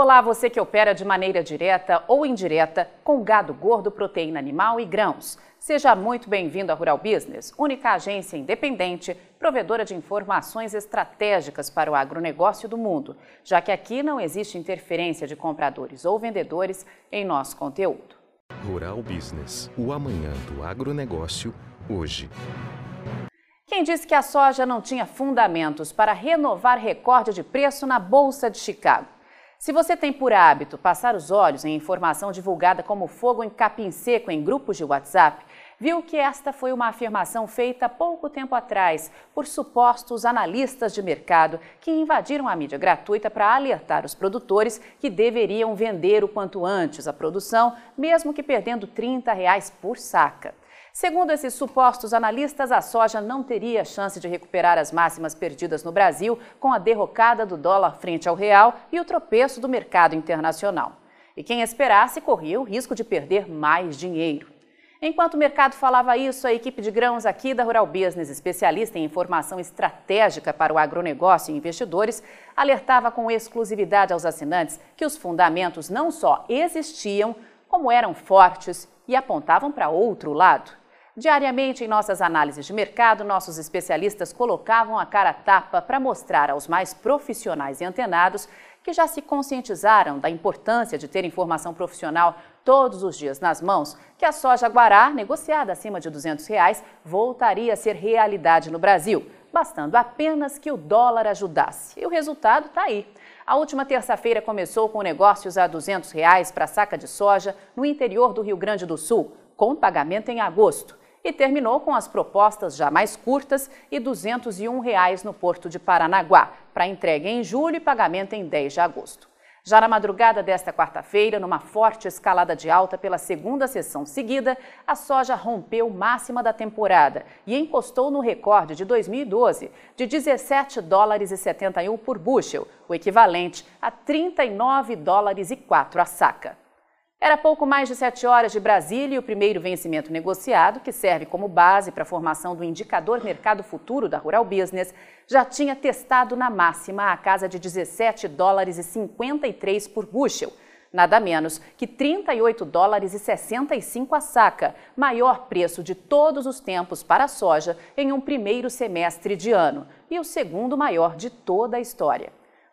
Olá, você que opera de maneira direta ou indireta com gado gordo, proteína animal e grãos. Seja muito bem-vindo à Rural Business, única agência independente, provedora de informações estratégicas para o agronegócio do mundo, já que aqui não existe interferência de compradores ou vendedores em nosso conteúdo. Rural Business, o amanhã do agronegócio, hoje. Quem disse que a soja não tinha fundamentos para renovar recorde de preço na Bolsa de Chicago? Se você tem por hábito passar os olhos em informação divulgada como fogo em capim seco em grupos de WhatsApp, viu que esta foi uma afirmação feita pouco tempo atrás por supostos analistas de mercado que invadiram a mídia gratuita para alertar os produtores que deveriam vender o quanto antes a produção, mesmo que perdendo 30 reais por saca. Segundo esses supostos analistas, a soja não teria chance de recuperar as máximas perdidas no Brasil com a derrocada do dólar frente ao real e o tropeço do mercado internacional. E quem esperasse corria o risco de perder mais dinheiro. Enquanto o mercado falava isso, a equipe de grãos aqui da Rural Business, especialista em informação estratégica para o agronegócio e investidores, alertava com exclusividade aos assinantes que os fundamentos não só existiam, como eram fortes e apontavam para outro lado. Diariamente, em nossas análises de mercado, nossos especialistas colocavam a cara tapa para mostrar aos mais profissionais e antenados que já se conscientizaram da importância de ter informação profissional todos os dias nas mãos, que a soja guará, negociada acima de 200 reais, voltaria a ser realidade no Brasil, bastando apenas que o dólar ajudasse. E o resultado está aí. A última terça-feira começou com negócios a 200 reais para saca de soja no interior do Rio Grande do Sul, com pagamento em agosto e terminou com as propostas já mais curtas e 201 reais no Porto de Paranaguá, para entrega em julho e pagamento em 10 de agosto. Já na madrugada desta quarta-feira, numa forte escalada de alta pela segunda sessão seguida, a soja rompeu máxima da temporada e encostou no recorde de 2012 de 17 dólares e 71 por bushel, o equivalente a 39 dólares e 4 a saca. Era pouco mais de sete horas de Brasília e o primeiro vencimento negociado, que serve como base para a formação do indicador mercado futuro da Rural Business, já tinha testado na máxima a casa de 17 dólares e 53 por bushel, nada menos que 38 dólares e 65 a saca, maior preço de todos os tempos para a soja em um primeiro semestre de ano e o segundo maior de toda a história.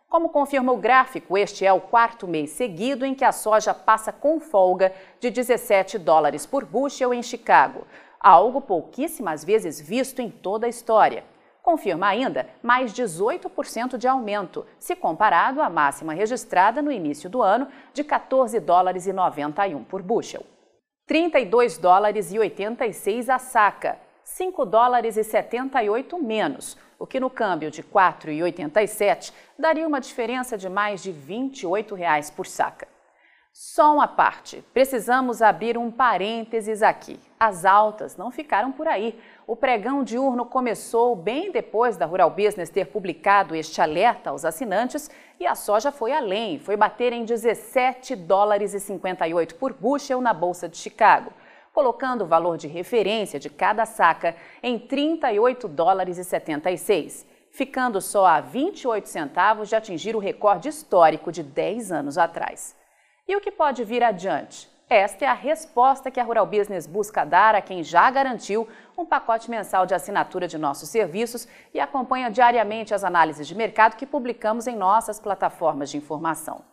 Como confirma o gráfico, este é o quarto mês seguido em que a soja passa com folga de 17 dólares por bushel em Chicago, algo pouquíssimas vezes visto em toda a história. Confirma ainda mais 18% de aumento, se comparado à máxima registrada no início do ano de 14 dólares e 91 por bushel. 32 dólares e 86 a saca, 5 dólares e 78 menos, o que no câmbio de R$ 4,87 daria uma diferença de mais de 28 reais por saca. Só uma parte, precisamos abrir um parênteses aqui. As altas não ficaram por aí. O pregão diurno começou bem depois da Rural Business ter publicado este alerta aos assinantes e a soja foi além, foi bater em 17 dólares e 58 por bushel na Bolsa de Chicago colocando o valor de referência de cada saca em 38 dólares e 76, ficando só a 28 centavos de atingir o recorde histórico de 10 anos atrás. E o que pode vir adiante? Esta é a resposta que a Rural Business busca dar a quem já garantiu um pacote mensal de assinatura de nossos serviços e acompanha diariamente as análises de mercado que publicamos em nossas plataformas de informação.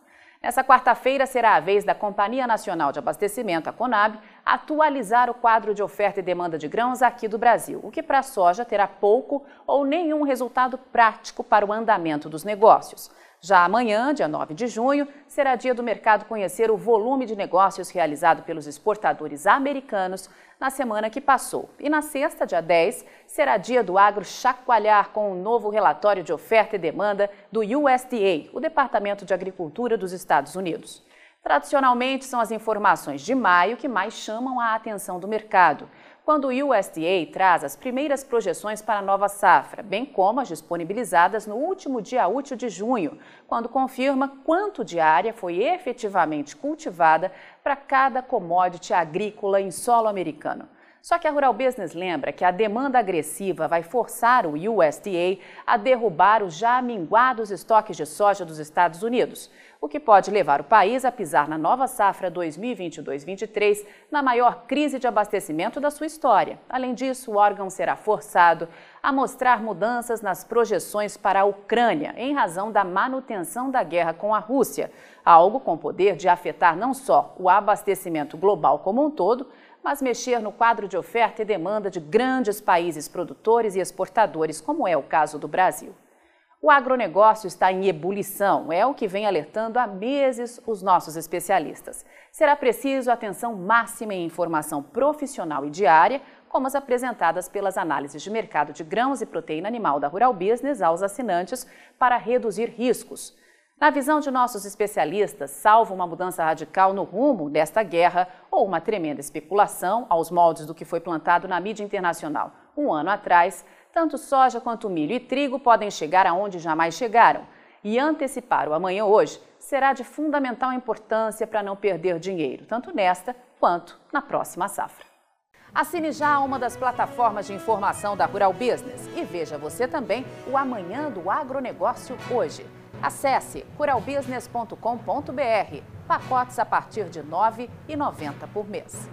Nessa quarta-feira será a vez da Companhia Nacional de Abastecimento, a Conab, atualizar o quadro de oferta e demanda de grãos aqui do Brasil, o que para a soja terá pouco ou nenhum resultado prático para o andamento dos negócios. Já amanhã, dia 9 de junho, será dia do mercado conhecer o volume de negócios realizado pelos exportadores americanos na semana que passou. E na sexta, dia 10, será dia do agro chacoalhar com o um novo relatório de oferta e demanda do USDA, o Departamento de Agricultura dos Estados Unidos. Tradicionalmente, são as informações de maio que mais chamam a atenção do mercado quando o USDA traz as primeiras projeções para a nova safra, bem como as disponibilizadas no último dia útil de junho, quando confirma quanto de área foi efetivamente cultivada para cada commodity agrícola em solo americano. Só que a Rural Business lembra que a demanda agressiva vai forçar o USDA a derrubar os já minguados estoques de soja dos Estados Unidos, o que pode levar o país a pisar na nova safra 2022-23 na maior crise de abastecimento da sua história. Além disso, o órgão será forçado a mostrar mudanças nas projeções para a Ucrânia em razão da manutenção da guerra com a Rússia, algo com poder de afetar não só o abastecimento global como um todo, mas mexer no quadro de oferta e demanda de grandes países produtores e exportadores, como é o caso do Brasil. O agronegócio está em ebulição, é o que vem alertando há meses os nossos especialistas. Será preciso atenção máxima em informação profissional e diária, como as apresentadas pelas análises de mercado de grãos e proteína animal da Rural Business aos assinantes, para reduzir riscos. Na visão de nossos especialistas, salvo uma mudança radical no rumo desta guerra ou uma tremenda especulação aos moldes do que foi plantado na mídia internacional um ano atrás, tanto soja quanto milho e trigo podem chegar aonde jamais chegaram. E antecipar o amanhã hoje será de fundamental importância para não perder dinheiro, tanto nesta quanto na próxima safra. Assine já uma das plataformas de informação da Rural Business e veja você também o Amanhã do Agronegócio hoje. Acesse ruralbusiness.com.br. Pacotes a partir de R$ 9,90 por mês.